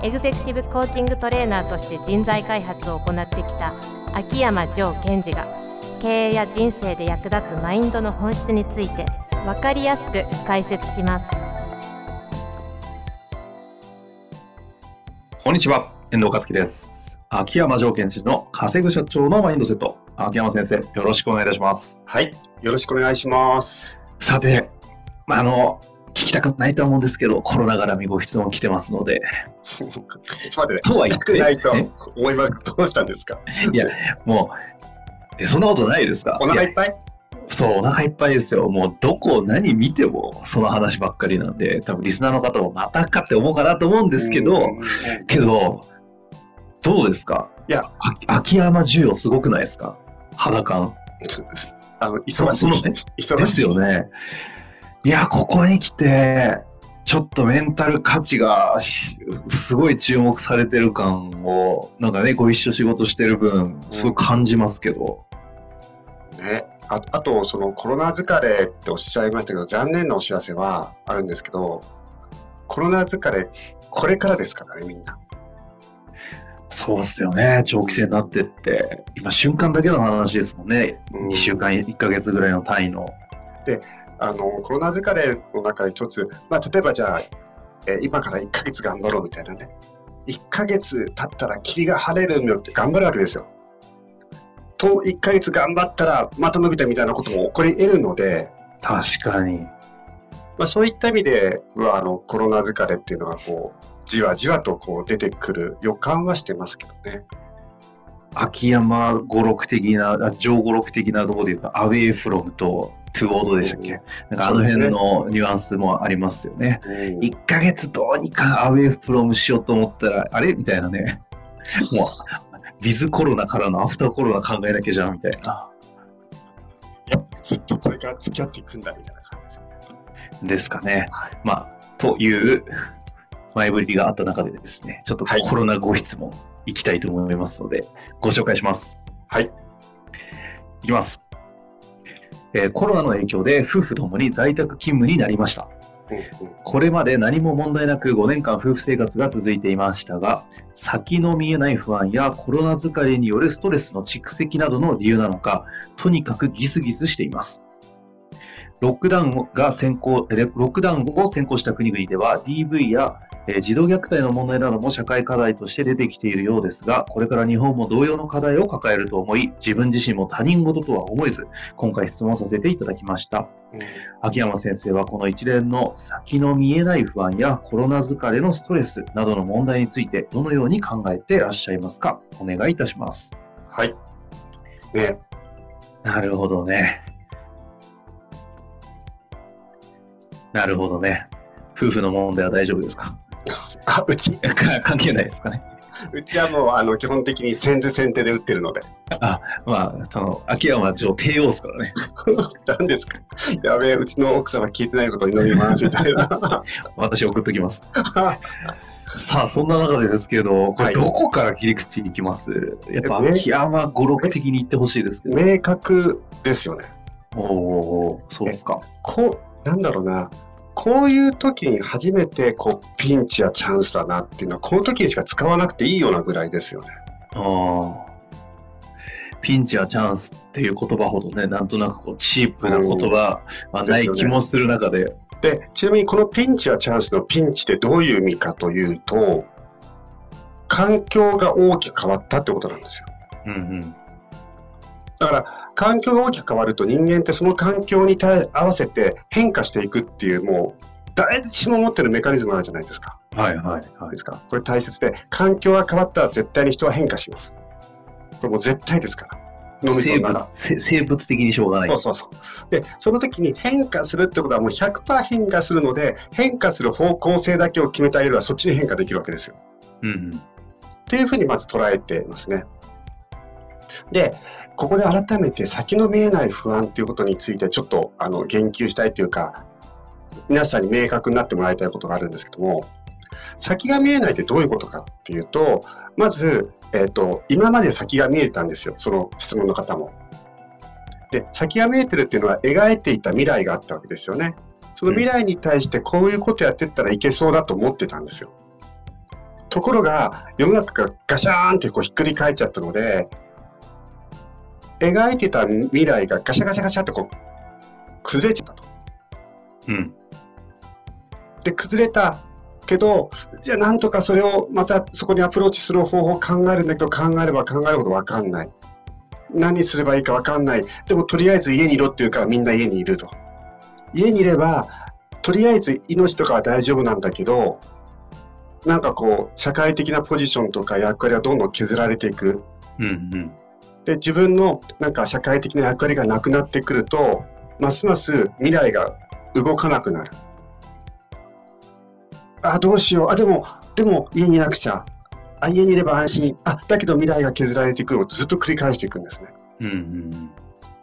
エグゼクティブコーチングトレーナーとして人材開発を行ってきた秋山城賢治が経営や人生で役立つマインドの本質について分かりやすく解説しますこんにちは、遠藤和樹です。秋山条件治の稼ぐ社長のマインドセット。秋山先生、よろしくお願いいたします。はい、よろしくお願いします。さて、まあ、あの、聞きたくないとは思うんですけど、コロナ絡みご質問来てますので、ちょっと待ってね、とは言ってくないとえ？思います。どうしたんですか？いや、もう、えそんなことないですか？いお腹いっぱい？やそう、お腹いっぱいですよ。もう、どこ、何見ても、その話ばっかりなんで、多分リスナーの方もまたかって思うかなと思うんですけど、けど、どうですか？いや。あ秋山需要すごくないですか？肌感。あの忙しい、そのね。で忙しい。すよね。いや、ここに来て、ちょっとメンタル価値がしすごい注目されてる感を、なんかね、ご一緒仕事してる分、すごい感じますけど。ね、ああと、そのコロナ疲れっておっしゃいましたけど、残念なお知らせはあるんですけど、コロナ疲れ、これからですからね、みんな。そうですよね、長期戦になってって、今、瞬間だけの話ですもんね、うん2週間、1ヶ月ぐらいの単位の。あのコロナ疲れの中で一つ、まあ、例えばじゃあ、えー今から1ヶ月頑張ろうみたいなね。1ヶ月経ったら霧が晴れるんだよって頑張るわけですよ。と、1ヶ月頑張ったらまた伸びたみたいなことも起こり得るので、確かに。まあ、そういった意味ではあのコロナ疲れっていうのはこうじわじわとこう出てくる予感はしてますけどね。秋山語録的な、あ上語録的なところで言うと、アウェイフロムとトゥオードでしたっけ、なんかあの辺のニュアンスもありますよね。うん1ヶ月どうにかアウェイフロムしようと思ったら、あれ？みたいなね。もう、ビズコロナからのアフターコロナ考えなきゃじゃんみたいな。いやずっとこれから付き合っていくんだみたいな感じですかね。まあ、という前振りがあった中でですね、ちょっとはいコロナご質問いきたいと思いますので、ご紹介します。はい。いきます。えーコロナの影響で夫婦ともに在宅勤務になりました。これまで何も問題なく5年間夫婦生活が続いていましたが、先の見えない不安やコロナ疲れによるストレスの蓄積などの理由なのか、とにかくギスギスしています。ロックダウンが先行、ロックダウンを先行した国々では DV やえー児童虐待の問題なども社会課題として出てきているようですが、これから日本も同様の課題を抱えると思い、自分自身も他人事とは思えず、今回質問させていただきました。うん秋山先生はこの一連の先の見えない不安やコロナ疲れのストレスなどの問題についてどのように考えていらっしゃいますか？お願いいたします。はい。ね、なるほどね。なるほどね。夫婦の問題は大丈夫ですか？あうちか 関係ないですかね。うちはもうあの基本的に先手先手で打ってるので。まあ、あの、秋山は一応帝王ですからね。何ですか？やべえ、うちの奥様聞いてないことに飲みますみたいな。私送っときます。さあ、そんな中でですけど、こはいれどこから切り口に行きます、やっぱえ秋山語録的に言ってほしいですけど。明確ですよね。おおーそうですか。こう、なんだろうな。こういう時に初めてこうピンチやチャンスだなっていうのはこの時にしか使わなくていいようなぐらいですよね。あー。ピンチやチャンスっていう言葉ほどね、なんとなくこうチープな言葉はない気もする中で、で、ちなみにこのピンチやチャンスのピンチってどういう意味かというと、環境が大きく変わったってことなんですよ。うんうん、だから、環境が大きく変わると人間ってその環境に対合わせて変化していくっていう、もう、誰しも持ってるメカニズムあるじゃないですか。はいはいはいですか。これ大切で、環境が変わったら絶対に人は変化します。これもう絶対ですから。脳みそ生物の中。せ生物的にしょうがないそう。そうそう。で、その時に変化するってことはもう100%変化するので、変化する方向性だけを決めてあげればそっちに変化できるわけですよ。うんうん、っていうふうにまず捉えていますね。で、ここで改めて先の見えない不安ということについてちょっとあの言及したいというか、皆さんに明確になってもらいたいことがあるんですけども、先が見えないってどういうことかっていうと、まず、え、ー、と、今まで先が見えたんですよ、その質問の方も。で、先が見えてるっていうのは描いていた未来があったわけですよね。その未来に対してこういうことやってったらいけそうだと思ってたんですよ。ところが、世の中がガシャーンってこうひっくり返っちゃったので、描いてた未来がガシャガシャガシャってこう、崩れちゃったと。うん。で、崩れたけど、じゃあなんとかそれをまたそこにアプローチする方法を考えるんだけど、考えれば考えるほどわかんない。何すればいいかわかんない。でもとりあえず家にいろっていうからみんな家にいると。家にいれば、とりあえず命とかは大丈夫なんだけど、なんかこう、社会的なポジションとか役割がどんどん削られていく。うんうん、で、自分のなんか社会的な役割がなくなってくると、ますます未来が動かなくなる。あ、どうしよう。あ、でも、でも家にいなくちゃ。あ、家にいれば安心。あ、だけど未来が削られていくをずっと繰り返していくんですね。うんうん、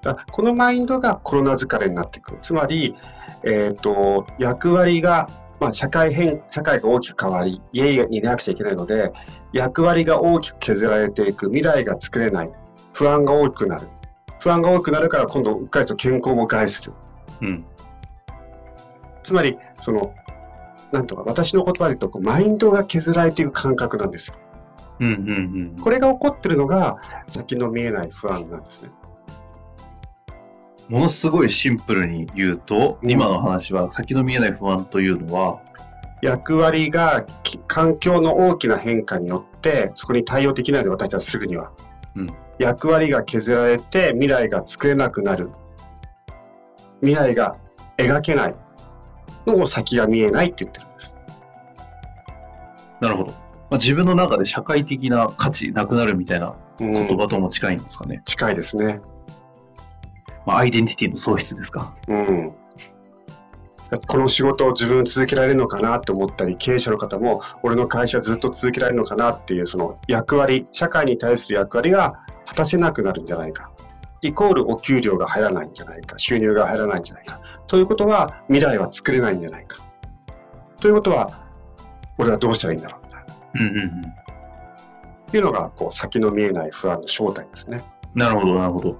だこのマインドがコロナ疲れになっていく。つまり、えっ、ー、と、役割が、まあ、社会変、社会が大きく変わり、家にいなくちゃいけないので、役割が大きく削られていく。未来が作れない。不安が大きくなる。不安が多くなるから今度うっかりと健康も害する。うん、つまり、その、なんとか私の言葉で言うとこうマインドが削られていく感覚なんですよ。うんうんうん、これが起こってるのが先の見えない不安なんですね。ものすごいシンプルに言うと、うん、今の話は先の見えない不安というのは役割が環境の大きな変化によってそこに対応できないので私たちはすぐには、うん、役割が削られて未来が作れなくなる未来が描けないの先が見えないって言ってるんです。なるほど。まあ、自分の中で社会的な価値なくなるみたいな言葉とも近いんですかね。うん、近いですね。まあ、アイデンティティの喪失ですか。うん。この仕事を自分続けられるのかなと思ったり、経営者の方も、俺の会社ずっと続けられるのかなっていう、その役割、社会に対する役割が果たせなくなるんじゃないか。イコールお給料が入らないんじゃないか。収入が入らないんじゃないか。ということは、未来は作れないんじゃないか。ということは、俺はどうしたらいいんだろうみたいな。うんうんうん。っていうのが、こう、先の見えない不安の正体ですね。なるほど、なるほど。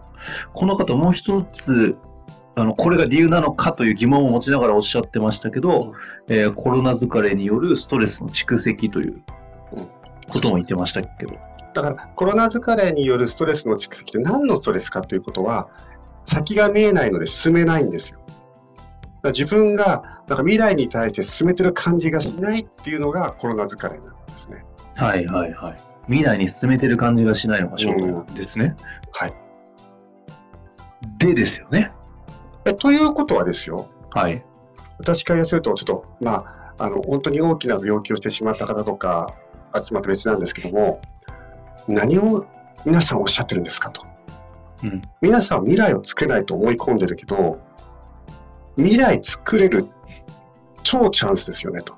この方、もう一つ、あの、これが理由なのかという疑問を持ちながらおっしゃってましたけど、えー、コロナ疲れによるストレスの蓄積ということも言ってましたけど。だから、コロナ疲れによるストレスの蓄積って何のストレスかということは、先が見えないので進めないんですよ。自分がなんか未来に対して進めてる感じがしないっていうのがコロナ疲れなんですね。はいはいはい。未来に進めてる感じがしないのが正体ですね。はい。でですよね。えということはですよ。はい。私からすると、ちょっと、まあ、あの、本当に大きな病気をしてしまった方とか、あまた別なんですけども、何を皆さんおっしゃってるんですかと。うん、皆さん未来を作れないと思い込んでるけど、未来作れる超チャンスですよねと。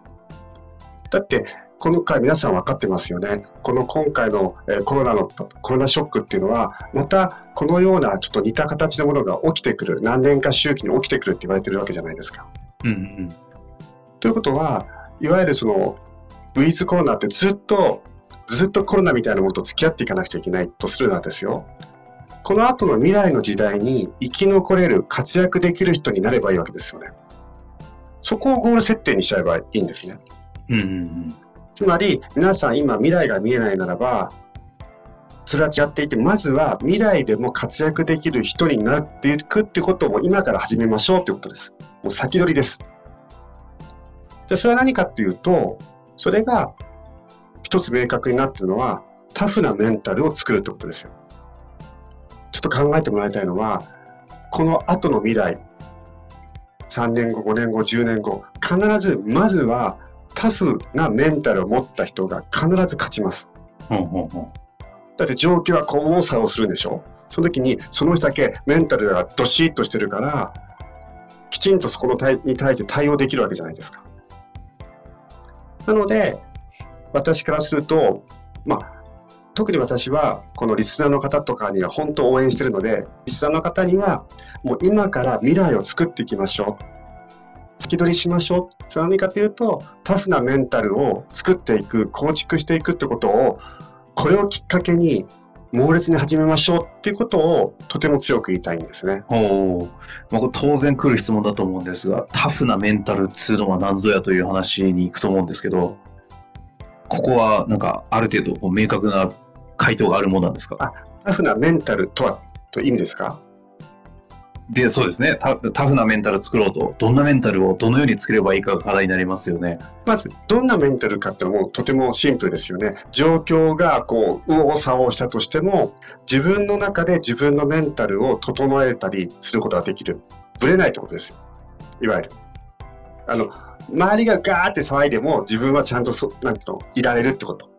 だって、この回皆さん分かってますよね。この今回の、えコロナの、コロナショックっていうのは、またこのようなちょっと似た形のものが起きてくる、何年か周期に起きてくるって言われてるわけじゃないですか。うんうん、ということは、いわゆるその、ウィズコロナってずっと、ずっとコロナみたいなものと付き合っていかなくちゃいけないとするなんですよ。この後の未来の時代に生き残れる、活躍できる人になればいいわけですよね。そこをゴール設定にしちゃえばいいんですね。うんうんうんつまり皆さん今未来が見えないならばそれは違っていてまずは未来でも活躍できる人になっていくってことも今から始めましょうってことですもう先取りですじゃそれは何かっていうとそれが一つ明確になってるのはタフなメンタルを作るってことですよちょっと考えてもらいたいのはこの後の未来3年後5年後10年後必ずまずはタフなメンタルを持った人が必ず勝ちます。だって状況はこう作をするんでしょその時にその人だけメンタルがどしっとしてるからきちんとそこの対に対して対応できるわけじゃないですか。なので私からするとまあ特に私はこのリスナーの方とかには本当応援してるのでリスナーの方にはもう今から未来を作っていきましょう。突き取りしましょう。それは何かというとタフなメンタルを作っていく構築していくってことをこれをきっかけに猛烈に始めましょう。っていうことをとても強く言いたいんですね。おお、まあ、当然来る質問だと思うんですが、タフなメンタルっつうのは何ぞやという話に行くと思うんですけど、ここはなんかある程度明確な回答があるものなんですか？タフなメンタルとはという意味ですか？で、そうですねタ。タフなメンタル作ろうと、どんなメンタルをどのように作ればいいかが課題になりますよね。まず、どんなメンタルかってのもとてもシンプルですよね。状況がこう、右往左往したとしても、自分の中で自分のメンタルを整えたりすることができる。ぶれないってことですよ。いわゆる。あの、周りがガーって騒いでも自分はちゃんとそ、なんていられるってこと。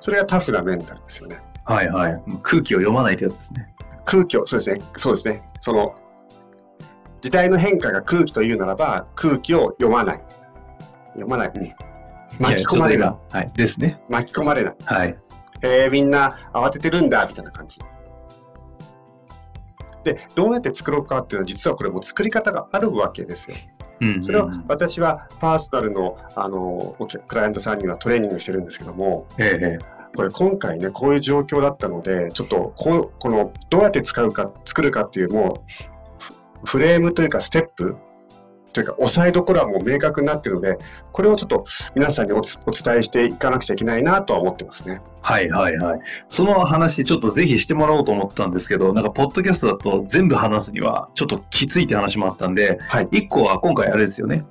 それがタフなメンタルですよね。はいはい。空気を読まないってやつですね。空気を、そうですね。そうですね。その、時代の変化が空気というならば、空気を読まない。読まない。ね、巻き込まれない。はい。ですね。巻き込まれない。はい。えー、みんな慌ててるんだ、みたいな感じ。で、どうやって作ろうかっていうのは、実はこれも作り方があるわけですよ。それを私はパーソナルのあのクライアントさんにはトレーニングしてるんですけども、ええ、これ今回ねこういう状況だったのでちょっとここのどうやって使うか作るかっていうもうフレームというかステップというか押さえどころはもう明確になってるのでこれをちょっと皆さんにお伝えしていかなくちゃいけないなとは思ってますね。はいはいはい。その話ちょっとぜひしてもらおうと思ったんですけどなんかポッドキャストだと全部話すにはちょっときついって話もあったんで、はい、1個は今回あれですよね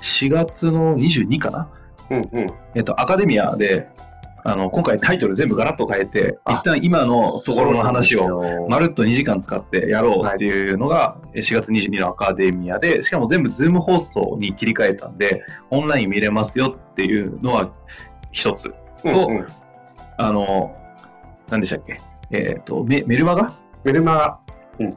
4月の22かな、うんうんえっと、アカデミアであの、今回タイトル全部ガラッと変えて、一旦今のところの話をまるっと2時間使ってやろうっていうのが4月22のアカデミアで、しかも全部ズーム放送に切り替えたんで、オンライン見れますよっていうのは一つ。と、うんうん、あの、何でしたっけ？えっ、ー、とメ、メルマガ？メルマガ。うん。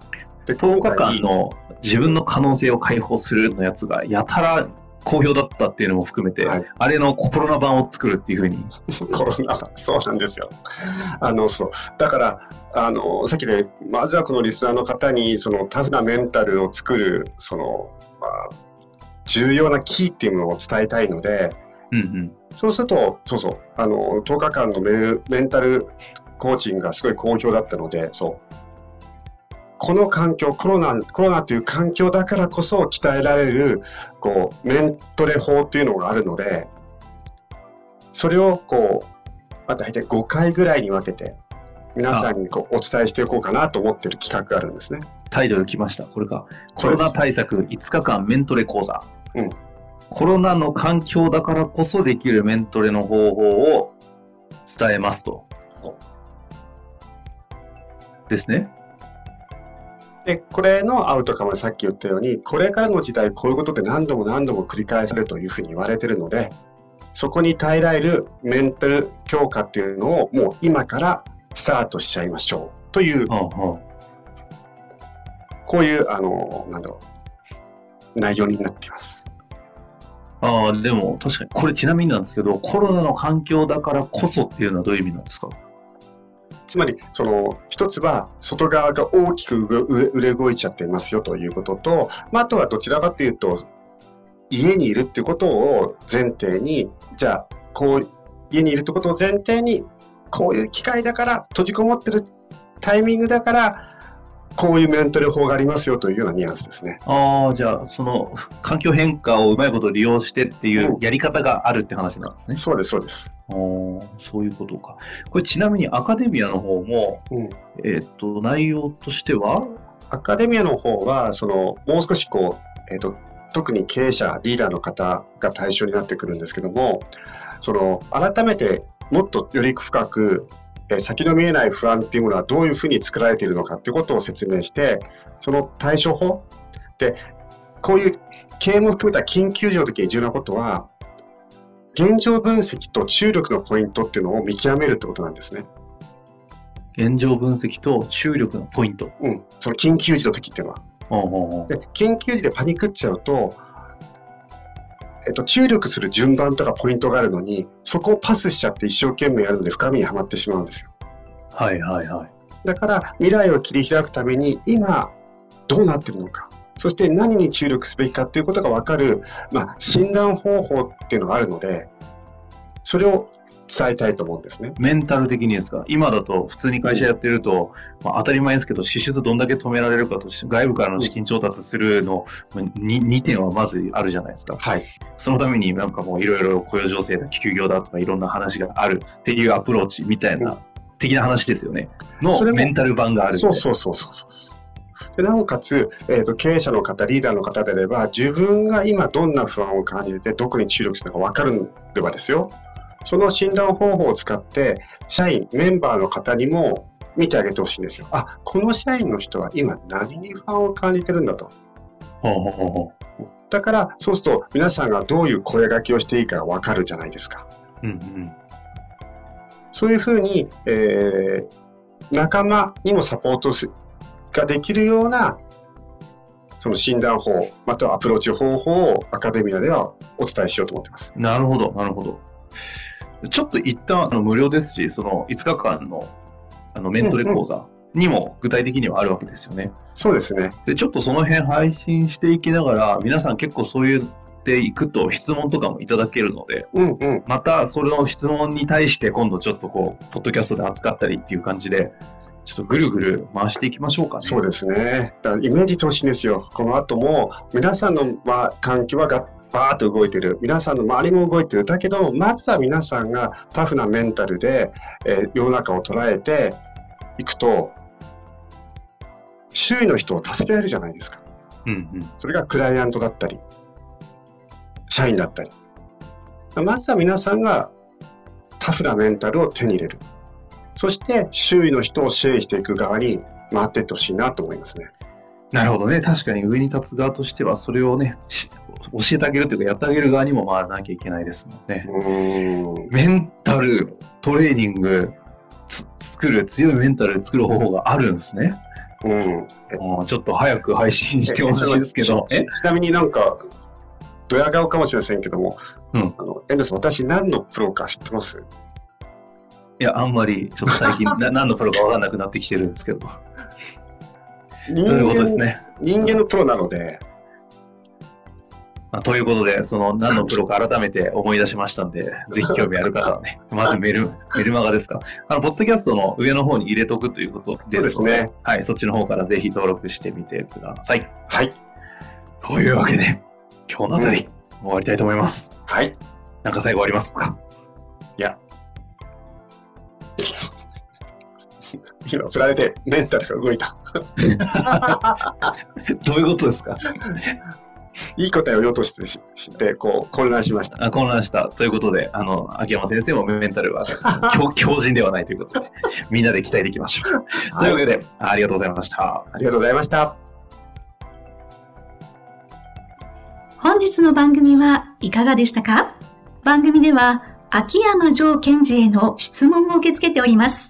で、10日間の自分の可能性を解放するのやつがやたら好評だったっていうのも含めて、はい、あれのコロナ版を作るっていうふうに。コロナそうなんですよ。あの、そう。だから、あの、さっきで、まずはこのリスナーの方に、そのタフなメンタルを作る、その、まあ、重要なキーっていうものを伝えたいので、うんうん、そうすると、そうそう、あの、10日間のメメンタルコーチングがすごい好評だったので、そう。この環境、コロナ、コロナという環境だからこそ鍛えられる、こう、メントレ法っていうのがあるので、それをこう、まあ、大体5回ぐらいに分けて、皆さんにこうお伝えしていこうかなと思っている企画があるんですね。タイトル来ました。これか。コロナ対策5日間メントレ講座。うん。コロナの環境だからこそできるメントレの方法を伝えますと。ですね。で、これのアウトカムはさっき言ったように、これからの時代、こういうことで何度も何度も繰り返されるというふうに言われてるので、そこに耐えられるメンタル強化っていうのをもう今からスタートしちゃいましょうという、こういう、あの、なんだろう、内容になっています。ああ、でも確かに、これちなみになんですけど、コロナの環境だからこそっていうのはどういう意味なんですか？つまり、その、一つは、外側が大きく売れ動いちゃってますよということと、まあ、あとはどちらかというと、家にいるってことを前提に、じゃあ、こう、家にいるってことを前提に、こういう機会だから、閉じこもってるタイミングだから、こういうメンタル法がありますよというようなニュアンスですね。ああ、じゃあ、その環境変化をうまいこと利用してっていうやり方があるって話なんですね。うん、そうです、そうです。そういうことか。これちなみにアカデミアの方も、うん、えっ、と、内容としては？アカデミアの方は、その、もう少しこう、えっ、ー、と、特に経営者、リーダーの方が対象になってくるんですけども、その、改めてもっとより深く、え先の見えない不安っていうものはどういうふうに作られているのかっていうことを説明して、その対処法で、こういう経営も含めた緊急時の時に重要なことは、現状分析と注力のポイントっていうのを見極めるってことなんですね。現状分析と注力のポイント。うん、その緊急時の時っていうのは。で緊急時でパニックっちゃうと、えっと、注力する順番とかポイントがあるのに、そこをパスしちゃって一生懸命やるので深みにはまってしまうんですよ。はいはいはい。だから未来を切り開くために今どうなってるのか、そして何に注力すべきかっていうことが分かる、まあ、診断方法っていうのがあるので、それを伝えたいと思うんですね。メンタル的にですか？今だと普通に会社やってると、まあ、当たり前ですけど、支出どんだけ止められるかと、外部からの資金調達するの 2, 2点はまずあるじゃないですか。はい。そのためになんかもういろいろ雇用情勢だ、休業だとかいろんな話があるっていうアプローチみたいな、的な話ですよね。のメンタル版があるそうそうそうそう。でなおかつ、えーと、経営者の方、リーダーの方であれば、自分が今どんな不安を感じてて、どこに注力するのか分かるればですよ。その診断方法を使って、社員、メンバーの方にも見てあげてほしいんですよ。あ、この社員の人は今何に不安を感じてるんだと。だから、そうすると皆さんがどういう声掛けをしていいかがわかるじゃないですか。うんうん、そういうふうに、えー、仲間にもサポートができるようなその診断法、またはアプローチ方法をアカデミアではお伝えしようと思ってます。なるほど、なるほど。ちょっと一旦あの無料ですし、その5日間のあのメントレ講座にも具体的にはあるわけですよね。うんうん、そうですね。で、ちょっとその辺配信していきながら、皆さん結構そういうていくと質問とかもいただけるので、うんうん、またそれの質問に対して今度ちょっとこう、ポッドキャストで扱ったりっていう感じで、ちょっとぐるぐる回していきましょうかね。そうですね。だからイメージしてほしいんですよ。この後も皆さんの、まあ、環境はがバーッと動いてる。皆さんの周りも動いてる。だけどまずは皆さんがタフなメンタルで、えー、世の中を捉えていくと周囲の人を助けられるじゃないですか、うんうん、それがクライアントだったり社員だったり。まずは皆さんがタフなメンタルを手に入れる。そして周囲の人を支援していく側に回っていってほしいなと思いますね。なるほどね。確かに上に立つ側としては、それをね、教えてあげるというか、やってあげる側にも回らなきゃいけないですもんね。んメンタル、トレーニング、作る、強いメンタル作る方法があるんですね。うん。ちょっと早く配信してほしいですけど。ちなみになんか、ドヤ顔かもしれませんけども、うん、あのエンドス、私何のプロか知ってます？いや、あんまり、ちょっと最近 な、何のプロか分かんなくなってきてるんですけど。人間、ね、人間のプロなので。まあ、ということで、その何のプロか改めて思い出しましたんで、ぜひ興味ある方はね、まずメルメルマガですか。あの、ポッドキャストの上の方に入れとくということですので、ね、はい、そっちの方からぜひ登録してみてください。はい。というわけで、今日のあたり、うん、終わりたいと思います。はい。なんか最後ありますか？いや。今、振られてメンタルが動いた。どういうことですか？いい答えを言おうとしてしてこう混乱しました。あ混乱した。ということで、あの秋山先生もメンタルは 強強靭ではないということで、みんなで期待できましょう。というわけで、ありがとうございました。ありがとうございました。本日の番組はいかがでしたか？番組では秋山城賢治への質問を受け付けております。